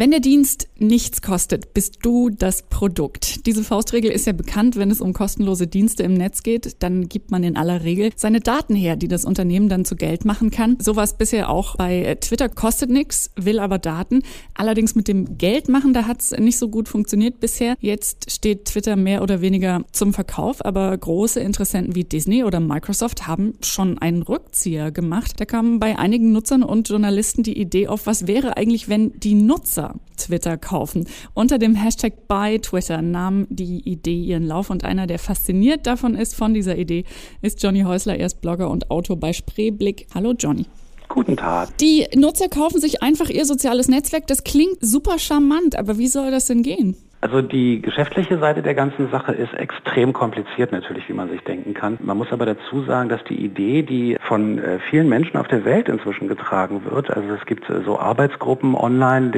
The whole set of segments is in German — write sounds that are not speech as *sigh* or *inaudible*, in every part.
Wenn der Dienst nichts kostet, bist du das Produkt. Diese Faustregel ist ja bekannt, wenn es um kostenlose Dienste im Netz geht, dann gibt man in aller Regel seine Daten her, die das Unternehmen dann zu Geld machen kann. Sowas bisher auch bei Twitter kostet nichts, will aber Daten. Allerdings mit dem Geldmachen, da hat es nicht so gut funktioniert bisher. Jetzt steht Twitter mehr oder weniger zum Verkauf, aber große Interessenten wie Disney oder Microsoft haben schon einen Rückzieher gemacht. Da kam bei einigen Nutzern und Journalisten die Idee auf, was wäre eigentlich, wenn die Nutzer Twitter kaufen. Unter dem Hashtag bei Twitter nahm die Idee ihren Lauf und einer, der fasziniert davon ist, von dieser Idee, ist Johnny Häusler, er ist Blogger und Autor bei Spreeblick. Hallo Johnny. Guten Tag. Die Nutzer kaufen sich einfach ihr soziales Netzwerk. Das klingt super charmant, aber wie soll das denn gehen? Also die geschäftliche Seite der ganzen Sache ist extrem kompliziert natürlich, wie man sich denken kann. Man muss aber dazu sagen, dass die Idee, die von äh, vielen Menschen auf der Welt inzwischen getragen wird, also es gibt äh, so Arbeitsgruppen online,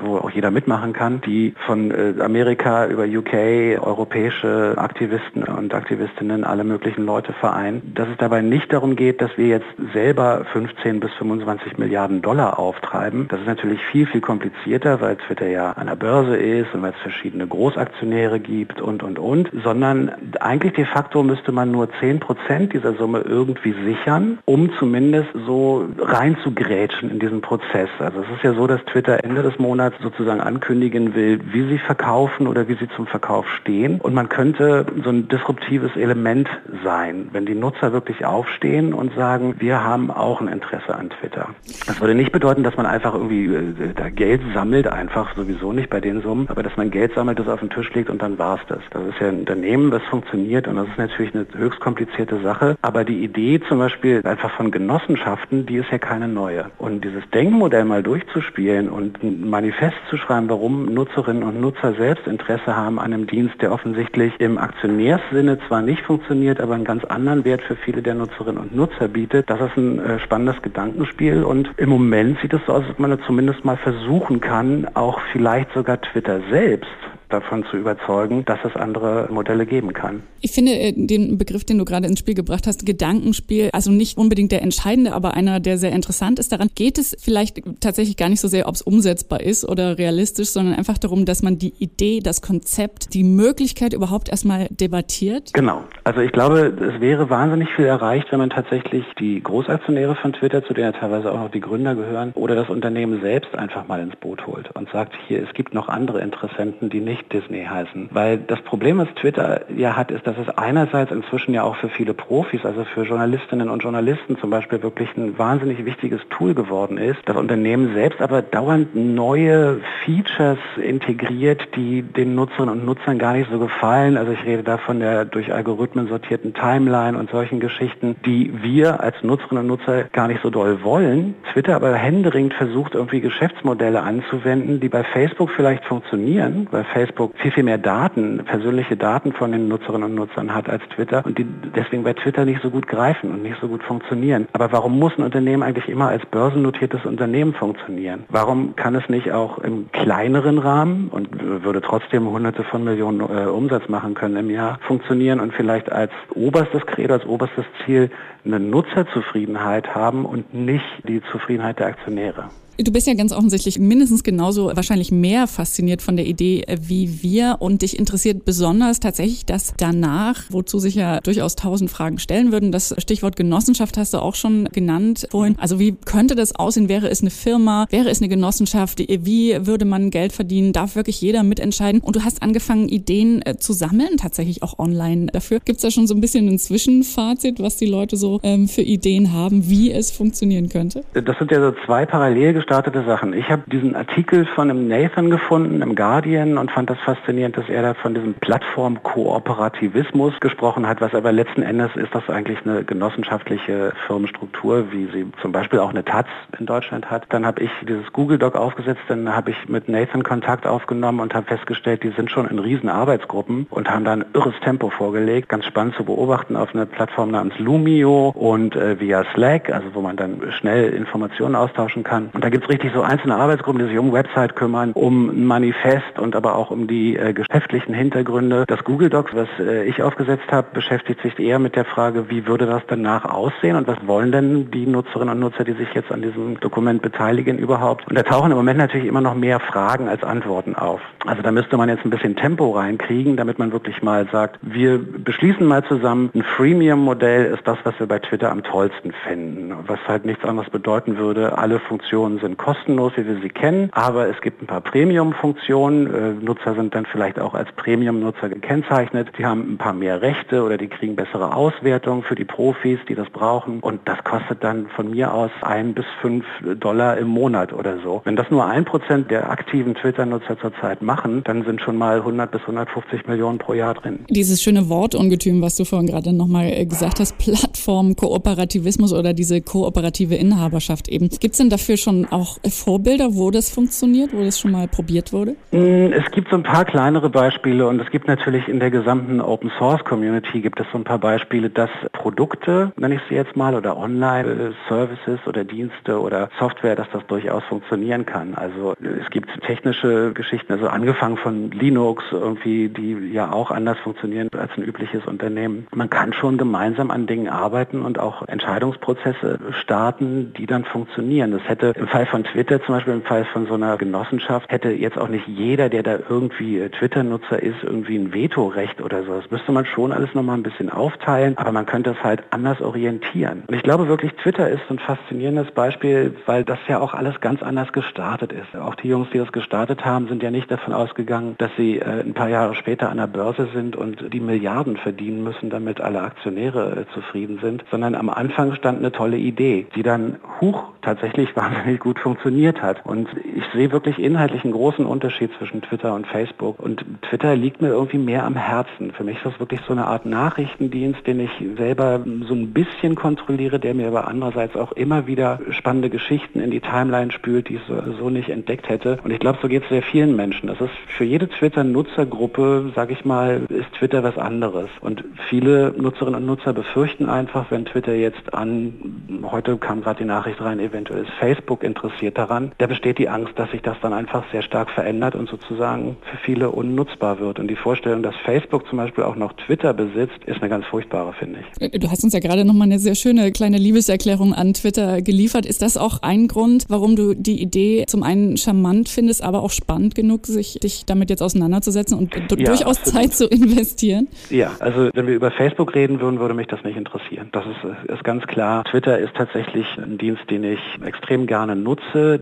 wo auch jeder mitmachen kann, die von äh, Amerika über UK, europäische Aktivisten und Aktivistinnen, alle möglichen Leute vereinen, dass es dabei nicht darum geht, dass wir jetzt selber 15 bis 25 Milliarden Dollar auftreiben. Das ist natürlich viel, viel komplizierter, weil Twitter ja an der Börse ist und weil es verschiedene Großaktionäre gibt und, und, und, sondern eigentlich de facto müsste man nur 10 Prozent dieser Summe irgendwie sichern, um zumindest so reinzugrätschen in diesen Prozess. Also es ist ja so, dass Twitter Ende des Monats sozusagen ankündigen will, wie sie verkaufen oder wie sie zum Verkauf stehen. Und man könnte so ein disruptives Element sein, wenn die Nutzer wirklich aufstehen und sagen, wir haben auch ein Interesse an Twitter. Das würde nicht bedeuten, dass man einfach irgendwie äh, da Geld sammelt, einfach sowieso nicht bei den Summen, aber dass man Geld Geld sammelt, das auf den Tisch legt und dann war es das. Das ist ja ein Unternehmen, das funktioniert und das ist natürlich eine höchst komplizierte Sache. Aber die Idee zum Beispiel einfach von Genossenschaften, die ist ja keine neue. Und dieses Denkmodell mal durchzuspielen und ein Manifest zu schreiben, warum Nutzerinnen und Nutzer selbst Interesse haben an einem Dienst, der offensichtlich im Aktionärssinne zwar nicht funktioniert, aber einen ganz anderen Wert für viele der Nutzerinnen und Nutzer bietet, das ist ein äh, spannendes Gedankenspiel und im Moment sieht es so aus, ob man zumindest mal versuchen kann, auch vielleicht sogar Twitter selbst davon zu überzeugen, dass es andere Modelle geben kann. Ich finde äh, den Begriff, den du gerade ins Spiel gebracht hast, Gedankenspiel, also nicht unbedingt der entscheidende, aber einer, der sehr interessant ist. Daran geht es vielleicht tatsächlich gar nicht so sehr, ob es umsetzbar ist oder realistisch, sondern einfach darum, dass man die Idee, das Konzept, die Möglichkeit überhaupt erstmal debattiert. Genau. Also ich glaube, es wäre wahnsinnig viel erreicht, wenn man tatsächlich die Großaktionäre von Twitter, zu denen ja teilweise auch noch die Gründer gehören, oder das Unternehmen selbst einfach mal ins Boot holt und sagt, hier, es gibt noch andere Interessenten, die nicht nicht Disney heißen. Weil das Problem, was Twitter ja hat, ist, dass es einerseits inzwischen ja auch für viele Profis, also für Journalistinnen und Journalisten zum Beispiel wirklich ein wahnsinnig wichtiges Tool geworden ist. Das Unternehmen selbst aber dauernd neue Features integriert, die den Nutzerinnen und Nutzern gar nicht so gefallen. Also ich rede da von der durch Algorithmen sortierten Timeline und solchen Geschichten, die wir als Nutzerinnen und Nutzer gar nicht so doll wollen. Twitter aber händeringend versucht, irgendwie Geschäftsmodelle anzuwenden, die bei Facebook vielleicht funktionieren, weil Facebook Facebook viel, viel mehr Daten, persönliche Daten von den Nutzerinnen und Nutzern hat als Twitter und die deswegen bei Twitter nicht so gut greifen und nicht so gut funktionieren. Aber warum muss ein Unternehmen eigentlich immer als börsennotiertes Unternehmen funktionieren? Warum kann es nicht auch im kleineren Rahmen und würde trotzdem hunderte von Millionen äh, Umsatz machen können im Jahr funktionieren und vielleicht als oberstes Credo, als oberstes Ziel eine Nutzerzufriedenheit haben und nicht die Zufriedenheit der Aktionäre? Du bist ja ganz offensichtlich mindestens genauso wahrscheinlich mehr fasziniert von der Idee wie wir und dich interessiert besonders tatsächlich das danach, wozu sich ja durchaus tausend Fragen stellen würden. Das Stichwort Genossenschaft hast du auch schon genannt vorhin. Also wie könnte das aussehen? Wäre es eine Firma? Wäre es eine Genossenschaft? Wie würde man Geld verdienen? Darf wirklich jeder mitentscheiden? Und du hast angefangen, Ideen äh, zu sammeln, tatsächlich auch online dafür. Gibt es da schon so ein bisschen ein Zwischenfazit, was die Leute so ähm, für Ideen haben, wie es funktionieren könnte? Das sind ja so zwei parallel gestartete Sachen. Ich habe diesen Artikel von einem Nathan gefunden im Guardian und fand das faszinierend, dass er da von diesem Plattformkooperativismus gesprochen hat, was aber letzten Endes ist das eigentlich eine genossenschaftliche Firmenstruktur, wie sie zum Beispiel auch eine Taz in Deutschland hat. Dann habe ich dieses Google Doc aufgesetzt, dann habe ich mit Nathan Kontakt aufgenommen und habe festgestellt, die sind schon in riesen Arbeitsgruppen und haben da ein irres Tempo vorgelegt. Ganz spannend zu beobachten auf einer Plattform namens Lumio und äh, via Slack, also wo man dann schnell Informationen austauschen kann. Und da gibt es richtig so einzelne Arbeitsgruppen, die sich um Website kümmern, um ein Manifest und aber auch um die äh, geschäftlichen Hintergründe. Das Google Docs, was äh, ich aufgesetzt habe, beschäftigt sich eher mit der Frage, wie würde das danach aussehen und was wollen denn die Nutzerinnen und Nutzer, die sich jetzt an diesem Dokument beteiligen überhaupt. Und da tauchen im Moment natürlich immer noch mehr Fragen als Antworten auf. Also da müsste man jetzt ein bisschen Tempo reinkriegen, damit man wirklich mal sagt, wir beschließen mal zusammen, ein Freemium-Modell ist das, was wir bei Twitter am tollsten finden. Was halt nichts anderes bedeuten würde, alle Funktionen sind kostenlos, wie wir sie kennen, aber es gibt ein paar Premium-Funktionen. Äh, Nutzer sind dann vielleicht auch als Premium-Nutzer gekennzeichnet. Die haben ein paar mehr Rechte oder die kriegen bessere Auswertung für die Profis, die das brauchen. Und das kostet dann von mir aus ein bis fünf Dollar im Monat oder so. Wenn das nur ein Prozent der aktiven Twitter-Nutzer zurzeit machen, dann sind schon mal 100 bis 150 Millionen pro Jahr drin. Dieses schöne Wortungetüm, was du vorhin gerade nochmal äh, gesagt hast, Plattform, Kooperativismus oder diese kooperative Inhaberschaft eben. Gibt es denn dafür schon auch Vorbilder, wo das funktioniert, wo das schon mal probiert wurde? Mm, es gibt so ein paar kleinere Beispiele und es gibt natürlich in der gesamten Open Source Community gibt es so ein paar Beispiele, dass Produkte, nenne ich sie jetzt mal, oder Online-Services oder Dienste oder Software, dass das durchaus funktionieren kann. Also es gibt technische Geschichten, also angefangen von Linux irgendwie, die ja auch anders funktionieren als ein übliches Unternehmen. Man kann schon gemeinsam an Dingen arbeiten und auch Entscheidungsprozesse starten, die dann funktionieren. Das hätte im Fall von Twitter zum Beispiel, im Fall von so einer Genossenschaft, hätte jetzt auch nicht jeder, der da irgendwie Twitter-Nutzer ist, irgendwie ein Vetorecht oder so. Das müsste man schon alles nochmal ein bisschen aufteilen, aber man könnte es halt anders orientieren. Und ich glaube wirklich, Twitter ist ein faszinierendes Beispiel, weil das ja auch alles ganz anders gestartet ist. Auch die Jungs, die das gestartet haben, sind ja nicht davon ausgegangen, dass sie äh, ein paar Jahre später an der Börse sind und die Milliarden verdienen müssen, damit alle Aktionäre äh, zufrieden sind, sondern am Anfang stand eine tolle Idee, die dann hoch tatsächlich *laughs* wahnsinnig gut funktioniert hat. Und ich sehe wirklich inhaltlich einen großen Unterschied zwischen Twitter und Facebook. Und Twitter liegt mir irgendwie mehr am Herzen. Für mich ist das wirklich so eine Art Nachrichtendienst, den ich selber so ein bisschen kontrolliere, der mir aber andererseits auch immer wieder spannende Geschichten in die Timeline spült, die ich so, so nicht entdeckt hätte. Und ich glaube, so geht es sehr vielen Menschen. Das ist für jede Twitter-Nutzergruppe, sage ich mal, ist Twitter was anderes. Und viele Nutzerinnen und Nutzer befürchten einfach, wenn Twitter jetzt an, heute kam gerade die Nachricht rein, eventuell ist Facebook interessiert daran, da besteht die Angst, dass sich das dann einfach sehr stark verändert und sozusagen für viele unnutzbar wird. Und die Vorstellung, dass Facebook zum Beispiel auch noch Twitter besitzt, ist eine ganz furchtbare, finde ich. Du hast uns ja gerade nochmal eine sehr schöne kleine Liebeserklärung an Twitter geliefert. Ist das auch ein Grund, warum du die Idee zum einen charmant findest, aber auch spannend genug, sich dich damit jetzt auseinanderzusetzen und ja, durchaus absolut. Zeit zu investieren? Ja, also wenn wir über Facebook reden würden, würde mich das nicht interessieren. Das ist, ist ganz klar. Twitter ist tatsächlich ein Dienst, den ich extrem gerne nutze,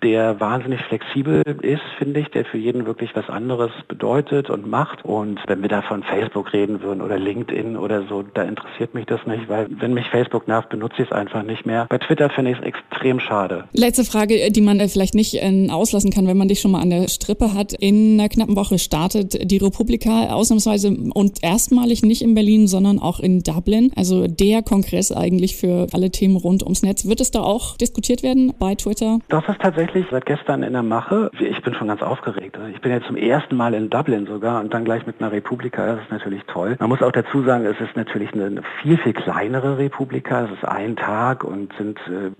der wahnsinnig flexibel ist, finde ich, der für jeden wirklich was anderes bedeutet und macht. Und wenn wir da von Facebook reden würden oder LinkedIn oder so, da interessiert mich das nicht, weil wenn mich Facebook nervt, benutze ich es einfach nicht mehr. Bei Twitter finde ich es extrem schade. Letzte Frage, die man vielleicht nicht äh, auslassen kann, wenn man dich schon mal an der Strippe hat. In einer knappen Woche startet die Republika ausnahmsweise und erstmalig nicht in Berlin, sondern auch in Dublin. Also der Kongress eigentlich für alle Themen rund ums Netz. Wird es da auch diskutiert werden bei Twitter? Das ist tatsächlich seit gestern in der Mache. Ich bin schon ganz aufgeregt. Also ich bin jetzt zum ersten Mal in Dublin sogar und dann gleich mit einer Republika. Das ist natürlich toll. Man muss auch dazu sagen, es ist natürlich eine viel, viel kleinere Republika. Es ist ein Tag und sind, äh,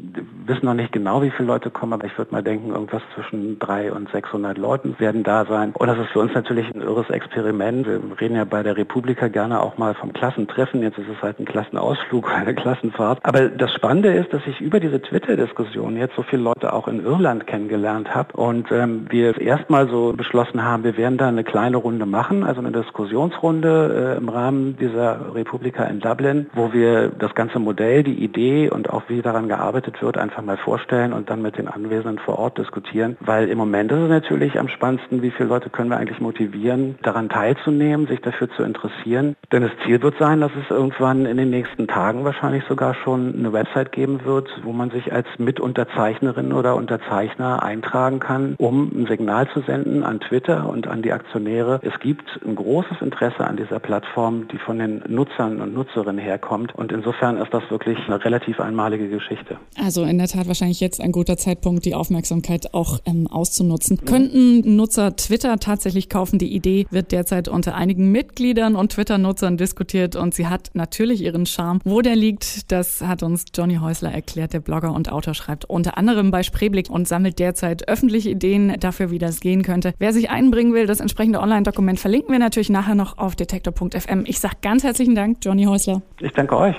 wissen noch nicht genau, wie viele Leute kommen, aber ich würde mal denken, irgendwas zwischen 300 und 600 Leuten werden da sein. Und das ist für uns natürlich ein irres Experiment. Wir reden ja bei der Republika gerne auch mal vom Klassentreffen. Jetzt ist es halt ein Klassenausflug *laughs* eine Klassenfahrt. Aber das Spannende ist, dass ich über diese Twitter-Diskussion jetzt so viele Leute auch in Irland kennengelernt habe und ähm, wir erstmal so beschlossen haben, wir werden da eine kleine Runde machen, also eine Diskussionsrunde äh, im Rahmen dieser Republika in Dublin, wo wir das ganze Modell, die Idee und auch wie daran gearbeitet wird, einfach mal vorstellen und dann mit den Anwesenden vor Ort diskutieren, weil im Moment ist es natürlich am spannendsten, wie viele Leute können wir eigentlich motivieren, daran teilzunehmen, sich dafür zu interessieren. Denn das Ziel wird sein, dass es irgendwann in den nächsten Tagen wahrscheinlich sogar schon eine Website geben wird, wo man sich als Mitunterzeichnerin oder Unterzeichner eintragen kann, um ein Signal zu senden an Twitter und an die Aktionäre. Es gibt ein großes Interesse an dieser Plattform, die von den Nutzern und Nutzerinnen herkommt. Und insofern ist das wirklich eine relativ einmalige Geschichte. Also in der Tat wahrscheinlich jetzt ein guter Zeitpunkt, die Aufmerksamkeit auch ähm, auszunutzen. Mhm. Könnten Nutzer Twitter tatsächlich kaufen? Die Idee wird derzeit unter einigen Mitgliedern und Twitter-Nutzern diskutiert und sie hat natürlich ihren Charme. Wo der liegt, das hat uns Johnny Häusler erklärt, der Blogger und Autor schreibt unter anderem bei Spreeblick und sammelt derzeit öffentliche Ideen dafür, wie das gehen könnte. Wer sich einbringen will, das entsprechende Online-Dokument verlinken wir natürlich nachher noch auf detektor.fm. Ich sage ganz herzlichen Dank, Johnny Häusler. Ich danke euch.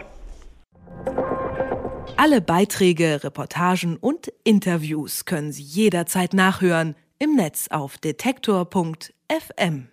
Alle Beiträge, Reportagen und Interviews können Sie jederzeit nachhören im Netz auf detektor.fm.